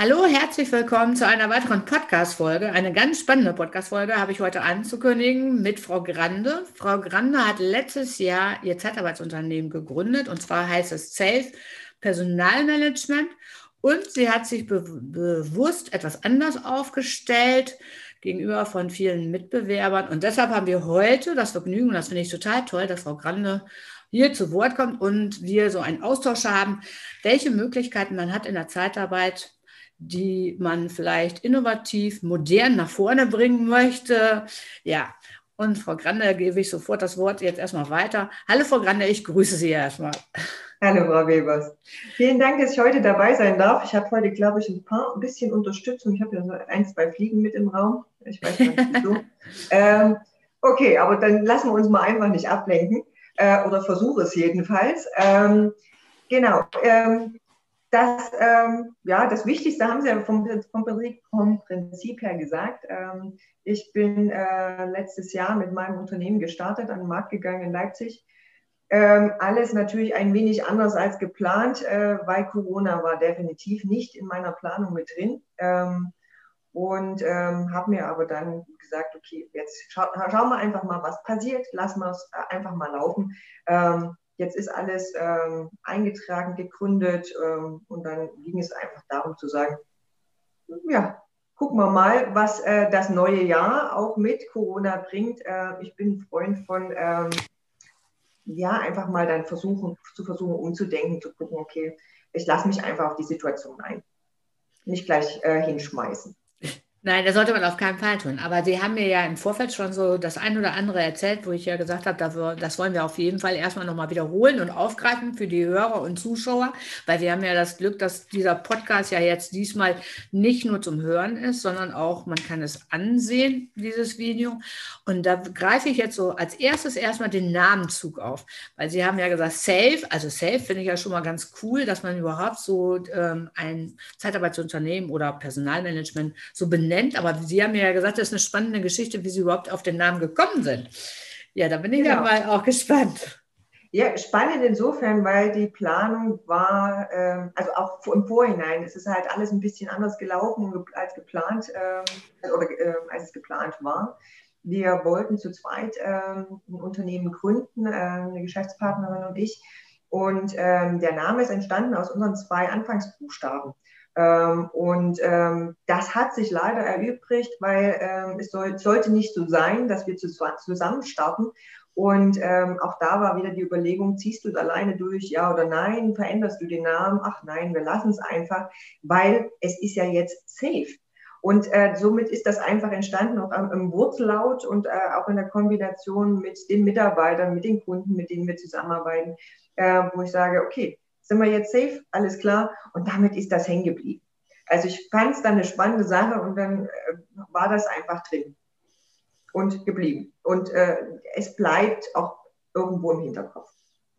Hallo, herzlich willkommen zu einer weiteren Podcast-Folge. Eine ganz spannende Podcast-Folge habe ich heute anzukündigen mit Frau Grande. Frau Grande hat letztes Jahr ihr Zeitarbeitsunternehmen gegründet und zwar heißt es Safe Personalmanagement und sie hat sich be bewusst etwas anders aufgestellt gegenüber von vielen Mitbewerbern und deshalb haben wir heute das Vergnügen, das finde ich total toll, dass Frau Grande hier zu Wort kommt und wir so einen Austausch haben, welche Möglichkeiten man hat in der Zeitarbeit, die man vielleicht innovativ, modern nach vorne bringen möchte. Ja, und Frau Grande gebe ich sofort das Wort jetzt erstmal weiter. Hallo Frau Grande, ich grüße Sie erstmal. Hallo Frau Webers. Vielen Dank, dass ich heute dabei sein darf. Ich habe heute, glaube ich, ein paar ein bisschen Unterstützung. Ich habe ja so ein, zwei Fliegen mit im Raum. Ich weiß nicht wieso. ähm, okay, aber dann lassen wir uns mal einfach nicht ablenken äh, oder versuche es jedenfalls. Ähm, genau. Ähm, das, ähm, ja, das Wichtigste haben Sie ja vom, vom, vom Prinzip her gesagt. Ähm, ich bin äh, letztes Jahr mit meinem Unternehmen gestartet, an den Markt gegangen in Leipzig. Ähm, alles natürlich ein wenig anders als geplant, äh, weil Corona war definitiv nicht in meiner Planung mit drin. Ähm, und ähm, habe mir aber dann gesagt, okay, jetzt scha schauen wir einfach mal, was passiert, lassen wir es äh, einfach mal laufen. Jetzt ist alles ähm, eingetragen, gegründet ähm, und dann ging es einfach darum zu sagen, ja, gucken wir mal, was äh, das neue Jahr auch mit Corona bringt. Äh, ich bin ein Freund von, ähm, ja, einfach mal dann versuchen, zu versuchen umzudenken, zu gucken, okay, ich lasse mich einfach auf die Situation ein. Nicht gleich äh, hinschmeißen. Nein, das sollte man auf keinen Fall tun. Aber Sie haben mir ja im Vorfeld schon so das ein oder andere erzählt, wo ich ja gesagt habe, das wollen wir auf jeden Fall erstmal nochmal wiederholen und aufgreifen für die Hörer und Zuschauer, weil wir haben ja das Glück, dass dieser Podcast ja jetzt diesmal nicht nur zum Hören ist, sondern auch, man kann es ansehen, dieses Video. Und da greife ich jetzt so als erstes erstmal den Namenzug auf, weil Sie haben ja gesagt, Safe, also Safe finde ich ja schon mal ganz cool, dass man überhaupt so ähm, ein Zeitarbeitsunternehmen oder Personalmanagement so benennt nennt, aber Sie haben ja gesagt, das ist eine spannende Geschichte, wie Sie überhaupt auf den Namen gekommen sind. Ja, da bin ich genau. ja mal auch gespannt. Ja, spannend insofern, weil die Planung war, ähm, also auch im Vorhinein, es ist halt alles ein bisschen anders gelaufen als geplant ähm, oder äh, als es geplant war. Wir wollten zu zweit ähm, ein Unternehmen gründen, äh, eine Geschäftspartnerin und ich. Und ähm, der Name ist entstanden aus unseren zwei Anfangsbuchstaben. Ähm, und ähm, das hat sich leider erübrigt, weil ähm, es soll, sollte nicht so sein, dass wir zusammen starten. Und auch da war wieder die Überlegung, ziehst du es alleine durch, ja oder nein? Veränderst du den Namen? Ach nein, wir lassen es einfach, weil es ist ja jetzt safe. Und äh, somit ist das einfach entstanden, auch im, Wortlaut und äh, auch in der Kombination mit den Mitarbeitern, mit den Kunden, mit denen wir zusammenarbeiten, äh, wo ich sage, okay, sind wir jetzt safe, alles klar. Und damit ist das hängen geblieben. Also ich fand es dann eine spannende Sache und dann äh, war das einfach drin und geblieben. Und äh, es bleibt auch irgendwo im Hinterkopf.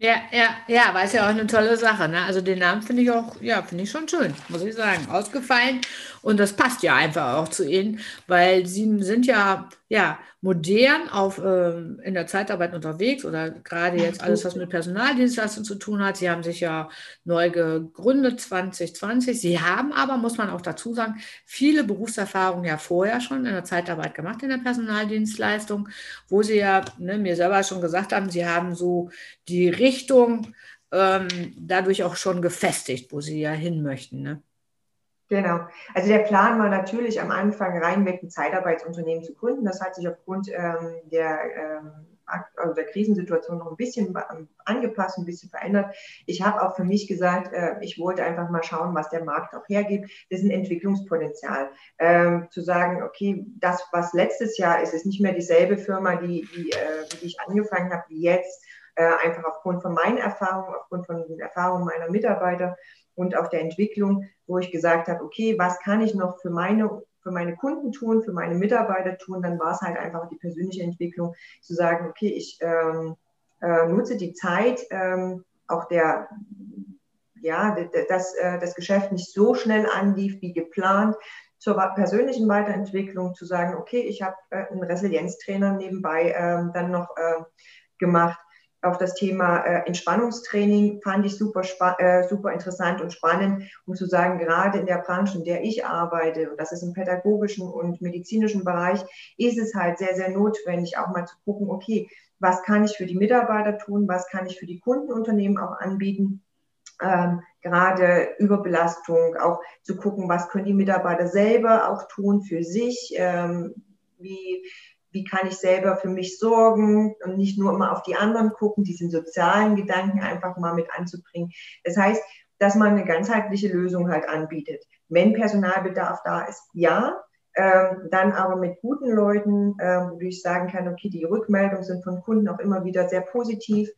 Ja, ja, ja, aber ist ja auch eine tolle Sache. Ne? Also den Namen finde ich auch, ja, finde ich schon schön, muss ich sagen. Ausgefallen. Und das passt ja einfach auch zu Ihnen, weil Sie sind ja, ja modern auf, äh, in der Zeitarbeit unterwegs oder gerade jetzt alles, was mit Personaldienstleistungen zu tun hat. Sie haben sich ja neu gegründet 2020. Sie haben aber, muss man auch dazu sagen, viele Berufserfahrungen ja vorher schon in der Zeitarbeit gemacht in der Personaldienstleistung, wo Sie ja ne, mir selber schon gesagt haben, Sie haben so die Richtung ähm, dadurch auch schon gefestigt, wo Sie ja hin möchten. Ne? Genau. Also der Plan war natürlich am Anfang reinweg ein Zeitarbeitsunternehmen zu gründen. Das hat sich aufgrund ähm, der, ähm, also der Krisensituation noch ein bisschen angepasst, ein bisschen verändert. Ich habe auch für mich gesagt, äh, ich wollte einfach mal schauen, was der Markt auch hergibt. Das ist ein Entwicklungspotenzial. Ähm, zu sagen, okay, das, was letztes Jahr ist, ist nicht mehr dieselbe Firma, die, die, äh, die ich angefangen habe, wie jetzt. Äh, einfach aufgrund von meinen Erfahrungen, aufgrund von den Erfahrungen meiner Mitarbeiter und auch der Entwicklung, wo ich gesagt habe, okay, was kann ich noch für meine für meine Kunden tun, für meine Mitarbeiter tun, dann war es halt einfach die persönliche Entwicklung, zu sagen, okay, ich ähm, äh, nutze die Zeit, ähm, auch der, ja, dass äh, das Geschäft nicht so schnell anlief wie geplant, zur persönlichen Weiterentwicklung zu sagen, okay, ich habe äh, einen Resilienztrainer nebenbei ähm, dann noch äh, gemacht, auf das Thema äh, Entspannungstraining fand ich super, äh, super interessant und spannend, um zu sagen, gerade in der Branche, in der ich arbeite, und das ist im pädagogischen und medizinischen Bereich, ist es halt sehr, sehr notwendig, auch mal zu gucken, okay, was kann ich für die Mitarbeiter tun, was kann ich für die Kundenunternehmen auch anbieten, ähm, gerade Überbelastung, auch zu gucken, was können die Mitarbeiter selber auch tun für sich, ähm, wie wie kann ich selber für mich sorgen und nicht nur immer auf die anderen gucken, diesen sozialen Gedanken einfach mal mit anzubringen. Das heißt, dass man eine ganzheitliche Lösung halt anbietet. Wenn Personalbedarf da ist, ja, ähm, dann aber mit guten Leuten, ähm, wo ich sagen kann, okay, die Rückmeldungen sind von Kunden auch immer wieder sehr positiv.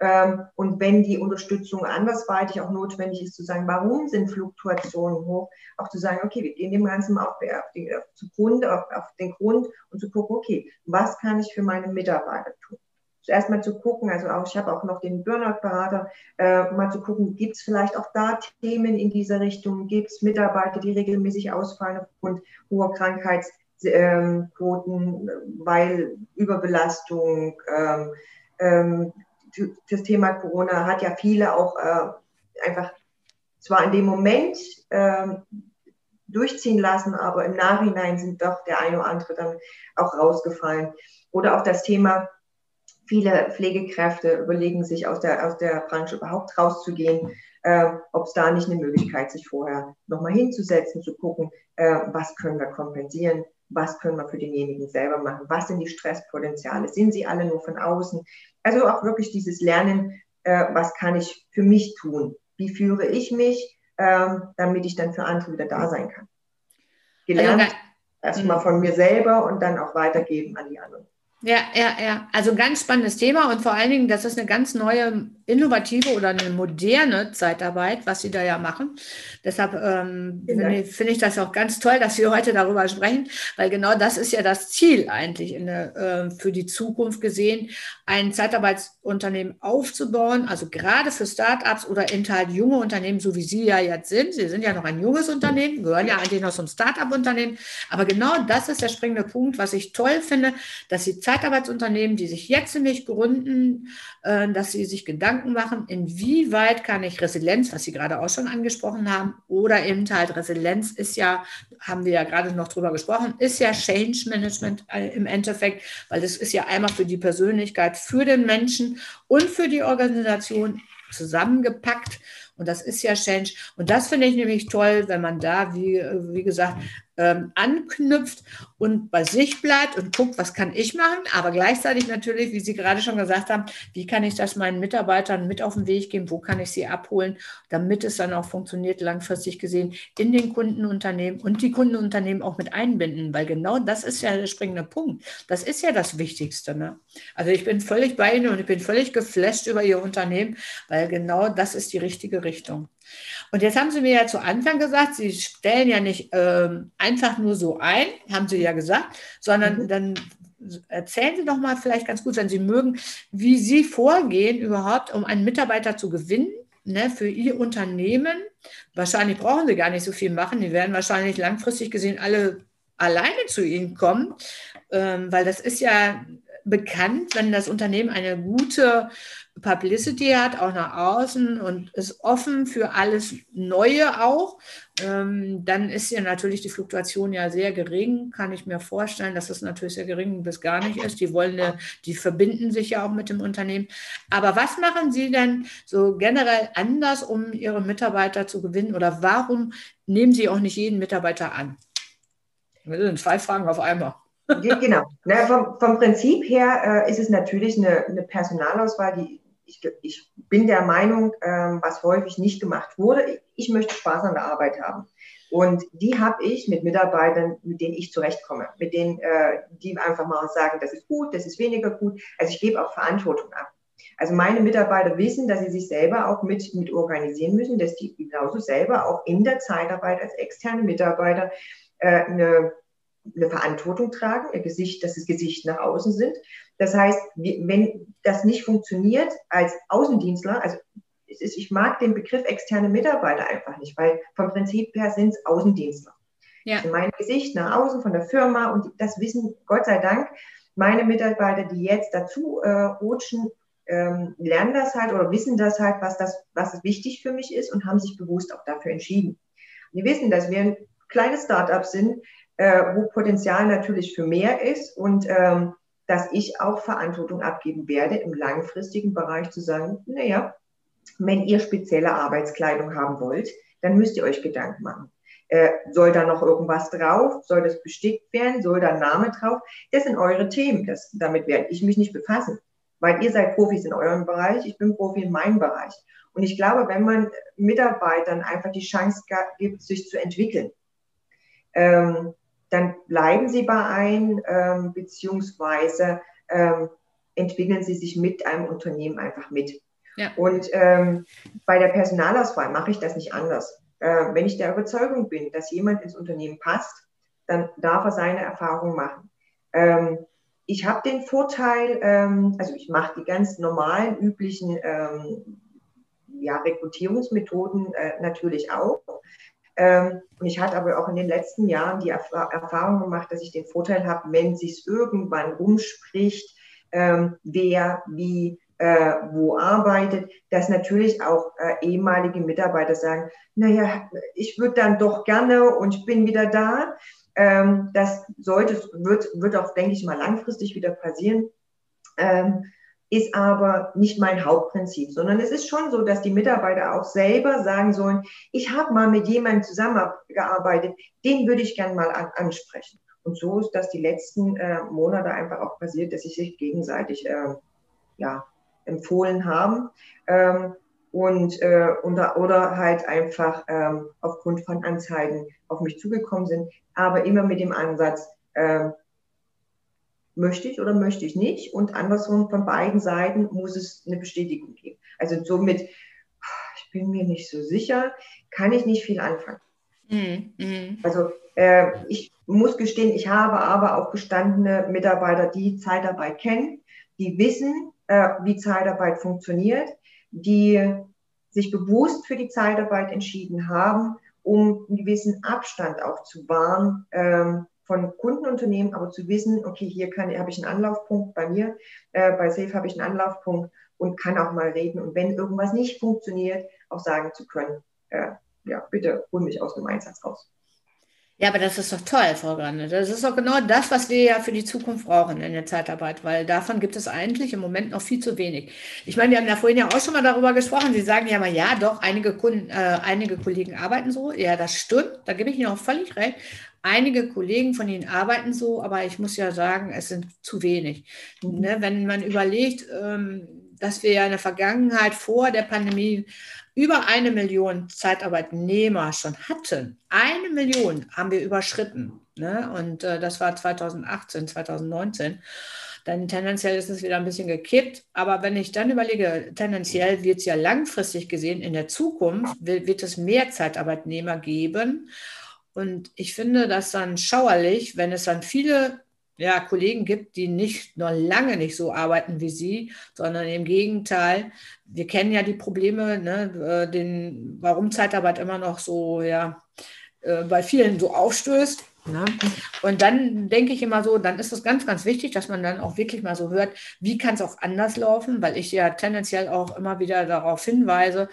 Ähm, und wenn die Unterstützung andersweitig auch notwendig ist, zu sagen, warum sind Fluktuationen hoch, auch zu sagen, okay, wir gehen dem Ganzen mal auf, die, auf, Grund, auf, auf den Grund und zu gucken, okay, was kann ich für meine Mitarbeiter tun? Zuerst mal zu gucken, also auch, ich habe auch noch den Burnout-Berater, äh, mal zu gucken, gibt es vielleicht auch da Themen in dieser Richtung, gibt es Mitarbeiter, die regelmäßig ausfallen aufgrund hoher Krankheitsquoten, weil Überbelastung, ähm, ähm, das Thema Corona hat ja viele auch äh, einfach zwar in dem Moment äh, durchziehen lassen, aber im Nachhinein sind doch der eine oder andere dann auch rausgefallen. Oder auch das Thema, viele Pflegekräfte überlegen sich aus der, aus der Branche überhaupt rauszugehen, äh, ob es da nicht eine Möglichkeit, sich vorher nochmal hinzusetzen, zu gucken, äh, was können wir kompensieren, was können wir für denjenigen selber machen, was sind die Stresspotenziale, sind sie alle nur von außen, also auch wirklich dieses Lernen, äh, was kann ich für mich tun? Wie führe ich mich, ähm, damit ich dann für andere wieder da sein kann? Gelernt also, erstmal von mir selber und dann auch weitergeben an die anderen. Ja, ja, ja. Also ganz spannendes Thema und vor allen Dingen, das ist eine ganz neue, innovative oder eine moderne Zeitarbeit, was Sie da ja machen. Deshalb ähm, finde ich, find ich, das auch ganz toll, dass Sie heute darüber sprechen, weil genau das ist ja das Ziel eigentlich in der, äh, für die Zukunft gesehen, ein Zeitarbeitsunternehmen aufzubauen, also gerade für Startups oder eben halt junge Unternehmen, so wie Sie ja jetzt sind. Sie sind ja noch ein junges Unternehmen, gehören ja eigentlich noch zum Startup-Unternehmen. Aber genau das ist der springende Punkt, was ich toll finde, dass Sie Zeitarbeitsunternehmen, die sich jetzt nämlich gründen, äh, dass sie sich Gedanken machen, inwieweit kann ich Resilienz, was Sie gerade auch schon angesprochen haben, oder eben halt Resilienz ist ja, haben wir ja gerade noch drüber gesprochen, ist ja Change Management äh, im Endeffekt, weil das ist ja einmal für die Persönlichkeit, für den Menschen und für die Organisation zusammengepackt. Und das ist ja Change. Und das finde ich nämlich toll, wenn man da, wie, wie gesagt, ähm, anknüpft und bei sich bleibt und guckt, was kann ich machen, aber gleichzeitig natürlich, wie Sie gerade schon gesagt haben, wie kann ich das meinen Mitarbeitern mit auf den Weg geben, wo kann ich sie abholen, damit es dann auch funktioniert, langfristig gesehen, in den Kundenunternehmen und die Kundenunternehmen auch mit einbinden, weil genau das ist ja der springende Punkt. Das ist ja das Wichtigste. Ne? Also ich bin völlig bei Ihnen und ich bin völlig geflasht über Ihr Unternehmen, weil genau das ist die richtige Richtung. Und jetzt haben Sie mir ja zu Anfang gesagt, Sie stellen ja nicht ähm, einfach nur so ein, haben Sie ja gesagt, sondern mhm. dann erzählen Sie doch mal vielleicht ganz gut, wenn Sie mögen, wie Sie vorgehen überhaupt, um einen Mitarbeiter zu gewinnen ne, für Ihr Unternehmen. Wahrscheinlich brauchen Sie gar nicht so viel machen. Die werden wahrscheinlich langfristig gesehen alle alleine zu Ihnen kommen, ähm, weil das ist ja bekannt, wenn das Unternehmen eine gute Publicity hat, auch nach außen und ist offen für alles Neue auch, ähm, dann ist ja natürlich die Fluktuation ja sehr gering, kann ich mir vorstellen, dass es natürlich sehr gering bis gar nicht ist. Die wollen, eine, die verbinden sich ja auch mit dem Unternehmen. Aber was machen Sie denn so generell anders, um Ihre Mitarbeiter zu gewinnen oder warum nehmen Sie auch nicht jeden Mitarbeiter an? Das sind zwei Fragen auf einmal. Genau. Na, vom, vom, Prinzip her äh, ist es natürlich eine, eine Personalauswahl, die ich, ich, bin der Meinung, ähm, was häufig nicht gemacht wurde, ich möchte Spaß an der Arbeit haben. Und die habe ich mit Mitarbeitern, mit denen ich zurechtkomme, mit denen, äh, die einfach mal sagen, das ist gut, das ist weniger gut. Also ich gebe auch Verantwortung ab. Also meine Mitarbeiter wissen, dass sie sich selber auch mit, mit organisieren müssen, dass die genauso selber auch in der Zeitarbeit als externe Mitarbeiter äh, eine eine Verantwortung tragen, ihr Gesicht, dass das Gesicht nach außen sind. Das heißt, wenn das nicht funktioniert als Außendienstler, also ist, ich mag den Begriff externe Mitarbeiter einfach nicht, weil vom Prinzip her sind es Außendienstler. Ja. Also mein Gesicht nach außen von der Firma und das wissen Gott sei Dank meine Mitarbeiter, die jetzt dazu äh, rutschen, ähm, lernen das halt oder wissen das halt, was das, was wichtig für mich ist und haben sich bewusst auch dafür entschieden. Die wissen, dass wir ein kleines Startup sind, äh, wo Potenzial natürlich für mehr ist und ähm, dass ich auch Verantwortung abgeben werde im langfristigen Bereich zu sagen, naja, wenn ihr spezielle Arbeitskleidung haben wollt, dann müsst ihr euch Gedanken machen. Äh, soll da noch irgendwas drauf? Soll das bestickt werden? Soll da ein Name drauf? Das sind eure Themen. Das, damit werde ich mich nicht befassen, weil ihr seid Profis in eurem Bereich, ich bin Profi in meinem Bereich. Und ich glaube, wenn man Mitarbeitern einfach die Chance gibt, sich zu entwickeln, ähm, dann bleiben sie bei ein, ähm, beziehungsweise ähm, entwickeln sie sich mit einem Unternehmen einfach mit. Ja. Und ähm, bei der Personalauswahl mache ich das nicht anders. Äh, wenn ich der Überzeugung bin, dass jemand ins Unternehmen passt, dann darf er seine Erfahrung machen. Ähm, ich habe den Vorteil, ähm, also ich mache die ganz normalen, üblichen ähm, ja, Rekrutierungsmethoden äh, natürlich auch. Ähm, und ich hatte aber auch in den letzten Jahren die Erf Erfahrung gemacht, dass ich den Vorteil habe, wenn sich irgendwann umspricht, ähm, wer wie äh, wo arbeitet, dass natürlich auch äh, ehemalige Mitarbeiter sagen, naja, ich würde dann doch gerne und ich bin wieder da. Ähm, das sollte, wird, wird auch, denke ich mal, langfristig wieder passieren. Ähm, ist aber nicht mein Hauptprinzip, sondern es ist schon so, dass die Mitarbeiter auch selber sagen sollen, ich habe mal mit jemandem zusammengearbeitet, den würde ich gerne mal an, ansprechen. Und so ist das die letzten äh, Monate einfach auch passiert, dass sie sich gegenseitig äh, ja, empfohlen haben. Ähm, und, äh, oder, oder halt einfach ähm, aufgrund von Anzeigen auf mich zugekommen sind, aber immer mit dem Ansatz, äh, möchte ich oder möchte ich nicht und andersrum von beiden Seiten muss es eine Bestätigung geben. Also somit, ich bin mir nicht so sicher, kann ich nicht viel anfangen. Mhm. Also äh, ich muss gestehen, ich habe aber auch gestandene Mitarbeiter, die Zeitarbeit kennen, die wissen, äh, wie Zeitarbeit funktioniert, die sich bewusst für die Zeitarbeit entschieden haben, um einen gewissen Abstand auch zu wahren ähm, von Kundenunternehmen, aber zu wissen, okay, hier habe ich einen Anlaufpunkt bei mir, äh, bei Safe habe ich einen Anlaufpunkt und kann auch mal reden. Und wenn irgendwas nicht funktioniert, auch sagen zu können, äh, ja, bitte hol mich aus dem Einsatz raus. Ja, aber das ist doch toll, Frau Grande. Das ist doch genau das, was wir ja für die Zukunft brauchen in der Zeitarbeit, weil davon gibt es eigentlich im Moment noch viel zu wenig. Ich meine, wir haben ja vorhin ja auch schon mal darüber gesprochen. Sie sagen ja mal, ja, doch, einige Kunden, äh, einige Kollegen arbeiten so. Ja, das stimmt. Da gebe ich Ihnen auch völlig recht. Einige Kollegen von Ihnen arbeiten so, aber ich muss ja sagen, es sind zu wenig. Mhm. Ne, wenn man überlegt, ähm, dass wir ja in der Vergangenheit vor der Pandemie über eine Million Zeitarbeitnehmer schon hatten. Eine Million haben wir überschritten. Ne? Und äh, das war 2018, 2019. Dann tendenziell ist es wieder ein bisschen gekippt. Aber wenn ich dann überlege, tendenziell wird es ja langfristig gesehen in der Zukunft, wird, wird es mehr Zeitarbeitnehmer geben. Und ich finde das dann schauerlich, wenn es dann viele ja, Kollegen gibt, die nicht noch lange nicht so arbeiten wie Sie, sondern im Gegenteil. Wir kennen ja die Probleme, ne, äh, den, warum Zeitarbeit immer noch so ja, äh, bei vielen so aufstößt. Ne? Und dann denke ich immer so, dann ist es ganz, ganz wichtig, dass man dann auch wirklich mal so hört, wie kann es auch anders laufen, weil ich ja tendenziell auch immer wieder darauf hinweise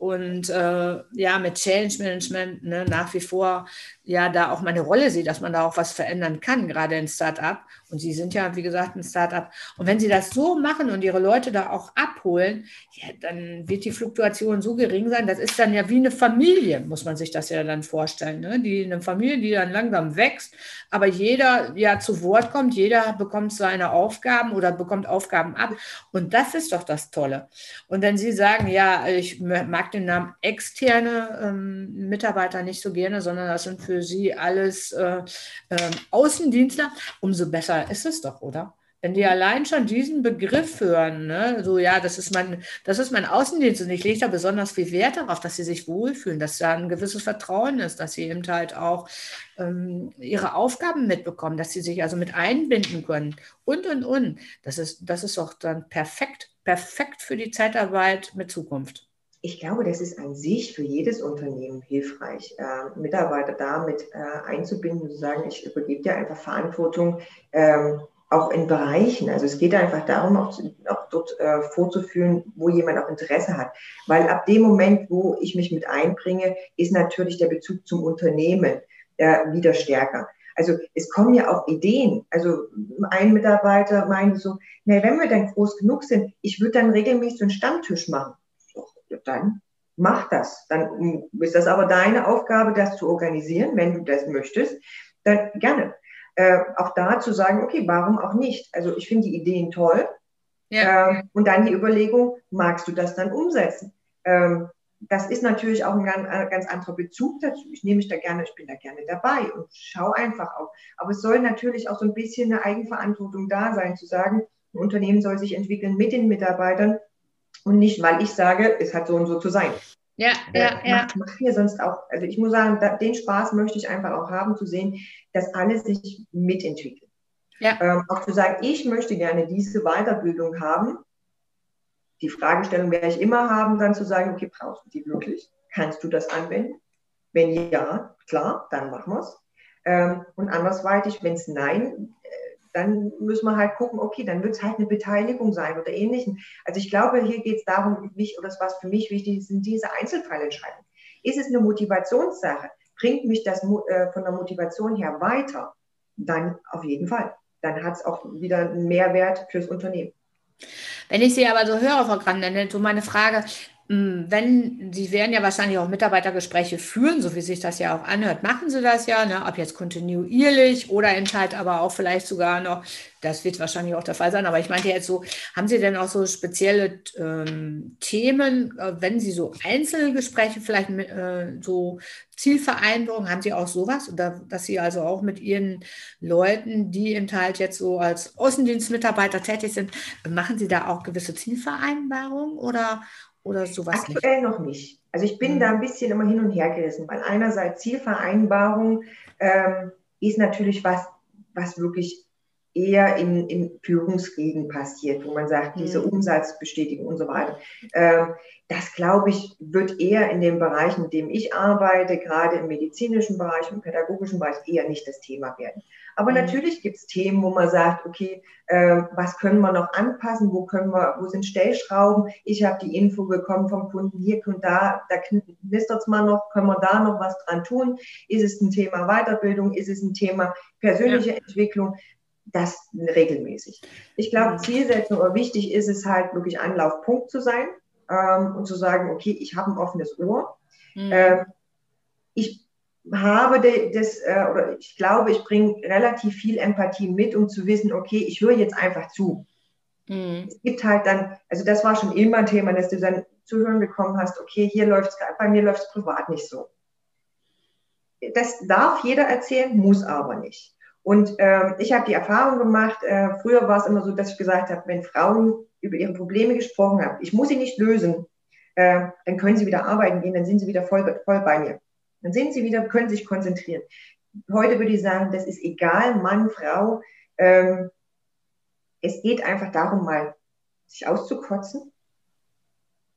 und äh, ja, mit Change Management ne, nach wie vor ja da auch meine Rolle sehe, dass man da auch was verändern kann, gerade in Startup. Und Sie sind ja, wie gesagt, ein Startup. Und wenn Sie das so machen und Ihre Leute da auch abholen, ja, dann wird die Fluktuation so gering sein. Das ist dann ja wie eine Familie, muss man sich das ja dann vorstellen. Ne? Die, eine Familie, die dann langsam wächst, aber jeder ja zu Wort kommt, jeder bekommt seine Aufgaben oder bekommt Aufgaben ab. Und das ist doch das Tolle. Und wenn Sie sagen, ja, ich mag den Namen externe ähm, Mitarbeiter nicht so gerne, sondern das sind für Sie alles äh, äh, Außendienstler, umso besser ist es doch, oder? Wenn die allein schon diesen Begriff hören, ne, so ja, das ist mein, das ist mein Außendienst und ich lege da besonders viel Wert darauf, dass sie sich wohlfühlen, dass da ein gewisses Vertrauen ist, dass sie eben halt auch ähm, ihre Aufgaben mitbekommen, dass sie sich also mit einbinden können und und und. Das ist, das ist doch dann perfekt, perfekt für die Zeitarbeit mit Zukunft ich glaube, das ist an sich für jedes Unternehmen hilfreich, äh, Mitarbeiter damit äh, einzubinden und zu sagen, ich übergebe dir einfach Verantwortung ähm, auch in Bereichen. Also es geht einfach darum, auch, zu, auch dort äh, vorzuführen, wo jemand auch Interesse hat. Weil ab dem Moment, wo ich mich mit einbringe, ist natürlich der Bezug zum Unternehmen äh, wieder stärker. Also es kommen ja auch Ideen. Also ein Mitarbeiter meinte so, na, wenn wir dann groß genug sind, ich würde dann regelmäßig einen Stammtisch machen. Dann mach das. Dann ist das aber deine Aufgabe, das zu organisieren, wenn du das möchtest. Dann gerne. Äh, auch da zu sagen, okay, warum auch nicht? Also ich finde die Ideen toll. Ja. Ähm, und dann die Überlegung, magst du das dann umsetzen? Ähm, das ist natürlich auch ein ganz, ein ganz, anderer Bezug dazu. Ich nehme mich da gerne, ich bin da gerne dabei und schaue einfach auch. Aber es soll natürlich auch so ein bisschen eine Eigenverantwortung da sein, zu sagen, ein Unternehmen soll sich entwickeln mit den Mitarbeitern und nicht, weil ich sage, es hat so und so zu sein. Ja, ja, äh, ja. Macht, macht mir sonst auch, also ich muss sagen, da, den Spaß möchte ich einfach auch haben, zu sehen, dass alles sich mitentwickelt. Ja. Ähm, auch zu sagen, ich möchte gerne diese Weiterbildung haben, die Fragestellung werde ich immer haben, dann zu sagen, okay, brauchst du die wirklich? Kannst du das anwenden? Wenn ja, klar, dann machen wir es. Ähm, und andersweitig, wenn es nein, dann müssen wir halt gucken, okay, dann wird es halt eine Beteiligung sein oder ähnlichen. Also ich glaube, hier geht es darum, mich, oder das, was für mich wichtig ist, sind diese Einzelfallentscheidungen. Ist es eine Motivationssache? Bringt mich das äh, von der Motivation her weiter? Dann auf jeden Fall. Dann hat es auch wieder einen Mehrwert fürs Unternehmen. Wenn ich Sie aber so höre, Frau Grande, so meine Frage, wenn, Sie werden ja wahrscheinlich auch Mitarbeitergespräche führen, so wie sich das ja auch anhört, machen Sie das ja, ne? ob jetzt kontinuierlich oder in Zeit, aber auch vielleicht sogar noch, das wird wahrscheinlich auch der Fall sein, aber ich meinte jetzt so, haben Sie denn auch so spezielle ähm, Themen, äh, wenn Sie so Einzelgespräche vielleicht mit, äh, so Zielvereinbarungen, haben Sie auch sowas, oder dass Sie also auch mit Ihren Leuten, die im Teil jetzt so als Außendienstmitarbeiter tätig sind, machen Sie da auch gewisse Zielvereinbarungen oder oder sowas Aktuell nicht? noch nicht. Also ich bin mhm. da ein bisschen immer hin und her gerissen, weil einerseits Zielvereinbarung ähm, ist natürlich was, was wirklich eher in, in Führungsriegen passiert, wo man sagt, mhm. diese Umsatzbestätigung und so weiter. Ähm, das, glaube ich, wird eher in dem Bereich, in dem ich arbeite, gerade im medizinischen Bereich, im pädagogischen Bereich, eher nicht das Thema werden. Aber mhm. natürlich gibt es Themen, wo man sagt, okay, äh, was können wir noch anpassen, wo können wir, wo sind Stellschrauben? Ich habe die Info bekommen vom Kunden, hier und da, da knistert es mal noch, können wir da noch was dran tun? Ist es ein Thema Weiterbildung? Ist es ein Thema persönliche ja. Entwicklung? Das regelmäßig. Ich glaube. Zielsetzung oder wichtig ist es halt wirklich Anlaufpunkt zu sein ähm, und zu sagen, okay, ich habe ein offenes Ohr. Mhm. Ähm, ich habe das, äh, oder ich glaube, ich bringe relativ viel Empathie mit, um zu wissen, okay, ich höre jetzt einfach zu. Mhm. Es gibt halt dann, also das war schon immer ein Thema, dass du dann zu hören bekommen hast, okay, hier läuft es, bei mir läuft es privat nicht so. Das darf jeder erzählen, muss aber nicht. Und ähm, ich habe die Erfahrung gemacht, äh, früher war es immer so, dass ich gesagt habe, wenn Frauen über ihre Probleme gesprochen haben, ich muss sie nicht lösen, äh, dann können sie wieder arbeiten gehen, dann sind sie wieder voll, voll bei mir. Dann sind sie wieder, können sich konzentrieren. Heute würde ich sagen, das ist egal, Mann, Frau. Ähm, es geht einfach darum, mal sich auszukotzen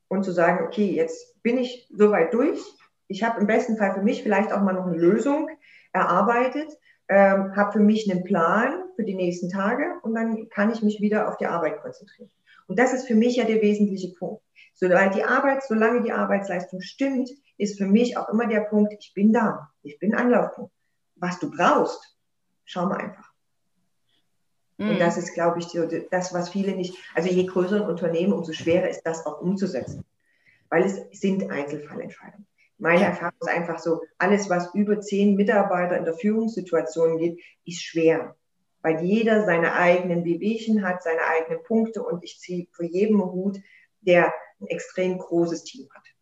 und zu sagen, okay, jetzt bin ich soweit durch. Ich habe im besten Fall für mich vielleicht auch mal noch eine Lösung erarbeitet, ähm, habe für mich einen Plan für die nächsten Tage und dann kann ich mich wieder auf die Arbeit konzentrieren. Und das ist für mich ja der wesentliche Punkt. Solange die Arbeit, solange die Arbeitsleistung stimmt, ist für mich auch immer der Punkt, ich bin da, ich bin Anlaufpunkt. Was du brauchst, schau mal einfach. Mhm. Und das ist, glaube ich, das, was viele nicht, also je größer ein Unternehmen, umso schwerer ist das auch umzusetzen. Weil es sind Einzelfallentscheidungen. Meine Erfahrung ist einfach so, alles, was über zehn Mitarbeiter in der Führungssituation geht, ist schwer. Weil jeder seine eigenen Wehwehchen hat, seine eigenen Punkte und ich ziehe für jeden Hut, der ein extrem großes Team hat.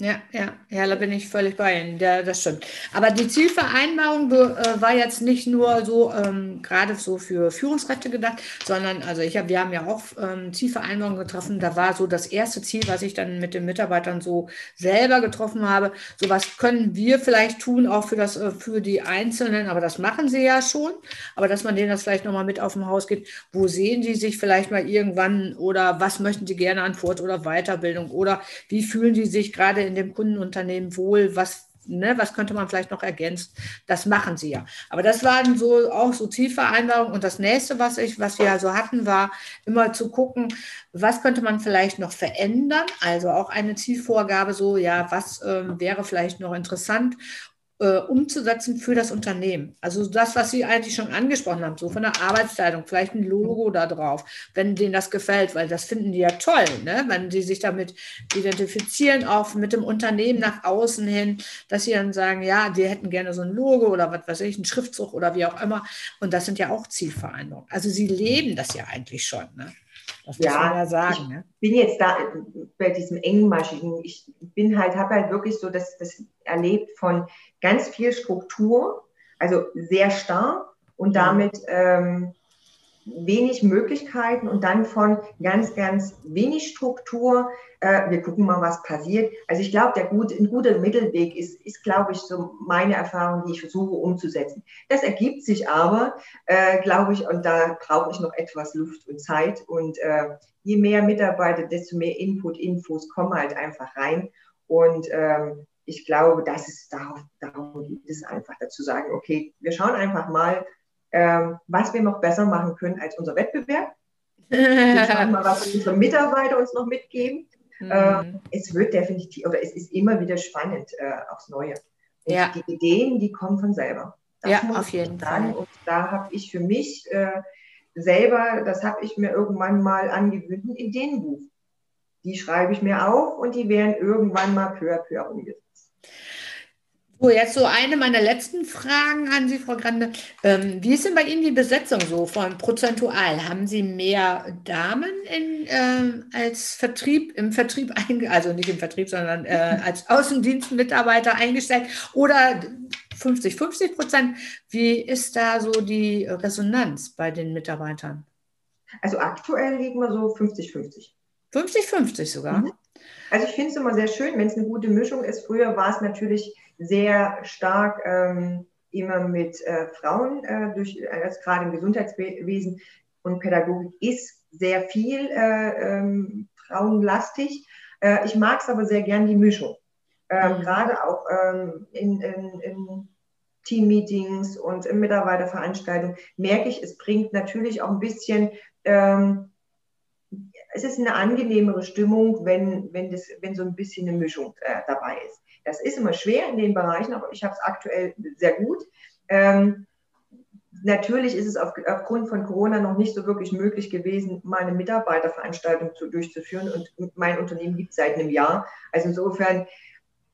Ja, ja, ja, da bin ich völlig bei Ihnen. Ja, das stimmt. Aber die Zielvereinbarung äh, war jetzt nicht nur so ähm, gerade so für Führungskräfte gedacht, sondern also ich hab, wir haben ja auch ähm, Zielvereinbarungen getroffen. Da war so das erste Ziel, was ich dann mit den Mitarbeitern so selber getroffen habe. So was können wir vielleicht tun, auch für das äh, für die Einzelnen. Aber das machen sie ja schon. Aber dass man denen das vielleicht nochmal mit auf dem Haus geht. Wo sehen sie sich vielleicht mal irgendwann oder was möchten sie gerne an Fort- oder Weiterbildung oder wie fühlen sie sich gerade in dem Kundenunternehmen wohl, was ne, was könnte man vielleicht noch ergänzen? Das machen sie ja. Aber das waren so auch so Zielvereinbarungen. Und das nächste, was ich, was wir also hatten, war immer zu gucken, was könnte man vielleicht noch verändern? Also auch eine Zielvorgabe, so ja, was äh, wäre vielleicht noch interessant äh, umzusetzen für das Unternehmen. Also das, was Sie eigentlich schon angesprochen haben, so von der Arbeitsteilung, vielleicht ein Logo da drauf, wenn denen das gefällt, weil das finden die ja toll, ne? wenn sie sich damit identifizieren, auch mit dem Unternehmen nach außen hin, dass sie dann sagen, ja, wir hätten gerne so ein Logo oder was weiß ich, einen Schriftzug oder wie auch immer. Und das sind ja auch Zielvereinbarungen. Also sie leben das ja eigentlich schon. Ne? Das ja, muss man ja sagen. Ich ne? bin jetzt da bei diesem engmaschigen, ich bin halt, habe halt wirklich so das, das erlebt von ganz viel Struktur, also sehr starr und damit ähm, wenig Möglichkeiten und dann von ganz, ganz wenig Struktur. Äh, wir gucken mal, was passiert. Also ich glaube, der gut, ein guter Mittelweg ist, ist, glaube ich, so meine Erfahrung, die ich versuche umzusetzen. Das ergibt sich aber, äh, glaube ich, und da brauche ich noch etwas Luft und Zeit. Und äh, je mehr Mitarbeiter, desto mehr Input, Infos kommen halt einfach rein. Und ähm, ich glaube, das ist darauf, darum geht es einfach dazu sagen, okay, wir schauen einfach mal, ähm, was wir noch besser machen können als unser Wettbewerb. Wir schauen mal, was unsere Mitarbeiter uns noch mitgeben. Mhm. Äh, es wird definitiv, oder es ist immer wieder spannend äh, aufs Neue. Und ja. die Ideen, die kommen von selber. Das ja, auf jeden sagen. Fall. Und da habe ich für mich äh, selber, das habe ich mir irgendwann mal angewöhnt, ein Ideenbuch. Die schreibe ich mir auf und die werden irgendwann mal peu à peu umgesetzt. So, jetzt so eine meiner letzten Fragen an Sie, Frau Grande. Ähm, wie ist denn bei Ihnen die Besetzung so von prozentual? Haben Sie mehr Damen in, äh, als Vertrieb, im Vertrieb, also nicht im Vertrieb, sondern äh, als Außendienstmitarbeiter eingestellt oder 50, 50 Prozent? Wie ist da so die Resonanz bei den Mitarbeitern? Also aktuell liegen wir so 50, 50. 50, 50 sogar? Mhm. Also ich finde es immer sehr schön, wenn es eine gute Mischung ist. Früher war es natürlich sehr stark ähm, immer mit äh, Frauen, äh, durch, also gerade im Gesundheitswesen und Pädagogik ist sehr viel äh, ähm, frauenlastig. Äh, ich mag es aber sehr gern die Mischung. Ähm, mhm. Gerade auch ähm, in, in, in Teammeetings und in Mitarbeiterveranstaltungen merke ich, es bringt natürlich auch ein bisschen, ähm, es ist eine angenehmere Stimmung, wenn, wenn, das, wenn so ein bisschen eine Mischung äh, dabei ist. Das ist immer schwer in den Bereichen, aber ich habe es aktuell sehr gut. Ähm, natürlich ist es auf, aufgrund von Corona noch nicht so wirklich möglich gewesen, meine Mitarbeiterveranstaltung zu, durchzuführen. Und mein Unternehmen gibt es seit einem Jahr. Also insofern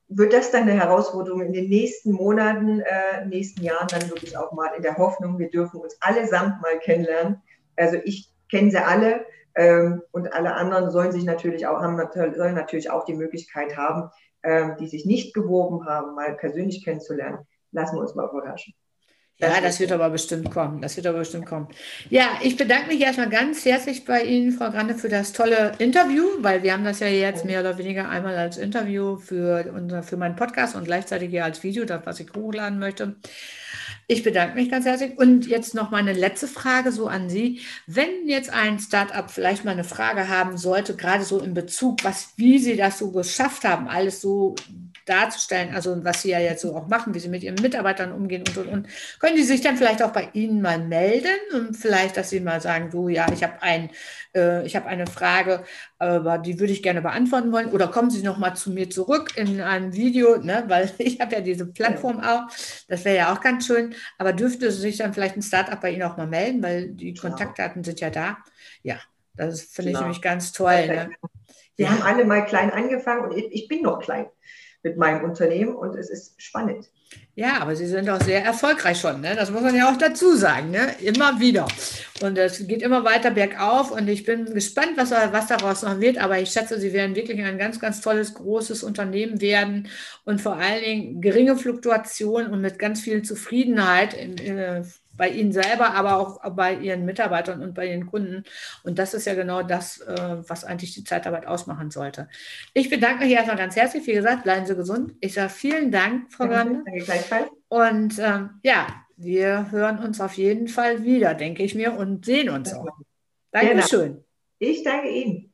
wird das dann eine Herausforderung in den nächsten Monaten, äh, nächsten Jahren dann wirklich auch mal in der Hoffnung, wir dürfen uns allesamt mal kennenlernen. Also ich kenne sie alle ähm, und alle anderen sollen sich natürlich auch haben, sollen natürlich auch die Möglichkeit haben, ähm, die sich nicht gewoben haben, mal persönlich kennenzulernen. Lassen wir uns mal überraschen. Ja, das wird aber bestimmt kommen. Das wird aber bestimmt kommen. Ja, ich bedanke mich erstmal ganz herzlich bei Ihnen, Frau Grande, für das tolle Interview, weil wir haben das ja jetzt mehr oder weniger einmal als Interview für, unser, für meinen Podcast und gleichzeitig hier als Video, das, was ich hochladen möchte. Ich bedanke mich ganz herzlich. Und jetzt noch meine letzte Frage so an Sie. Wenn jetzt ein Startup vielleicht mal eine Frage haben sollte, gerade so in Bezug, was, wie Sie das so geschafft haben, alles so darzustellen, also was Sie ja jetzt so auch machen, wie Sie mit Ihren Mitarbeitern umgehen und, und, und, können die sich dann vielleicht auch bei Ihnen mal melden und vielleicht, dass Sie mal sagen, du, ja, ich habe ein, äh, ich habe eine Frage, aber die würde ich gerne beantworten wollen. Oder kommen Sie noch mal zu mir zurück in einem Video, ne, weil ich habe ja diese Plattform auch, das wäre ja auch ganz schön, aber dürfte sich dann vielleicht ein Startup bei Ihnen auch mal melden, weil die genau. Kontaktdaten sind ja da. Ja, das finde genau. ich nämlich ganz toll. Ne? Wir ja. haben alle mal klein angefangen und ich bin noch klein mit meinem Unternehmen und es ist spannend. Ja, aber Sie sind auch sehr erfolgreich schon, ne? das muss man ja auch dazu sagen, ne? immer wieder. Und es geht immer weiter bergauf und ich bin gespannt, was, was daraus noch wird, aber ich schätze, Sie werden wirklich ein ganz, ganz tolles, großes Unternehmen werden und vor allen Dingen geringe Fluktuation und mit ganz viel Zufriedenheit in, in, bei Ihnen selber, aber auch bei Ihren Mitarbeitern und bei Ihren Kunden. Und das ist ja genau das, äh, was eigentlich die Zeitarbeit ausmachen sollte. Ich bedanke mich erstmal ganz herzlich. Wie gesagt, bleiben Sie gesund. Ich sage vielen Dank, Frau gleichfalls. Und ähm, ja, wir hören uns auf jeden Fall wieder, denke ich mir, und sehen uns auch. Dankeschön. Ich danke Ihnen.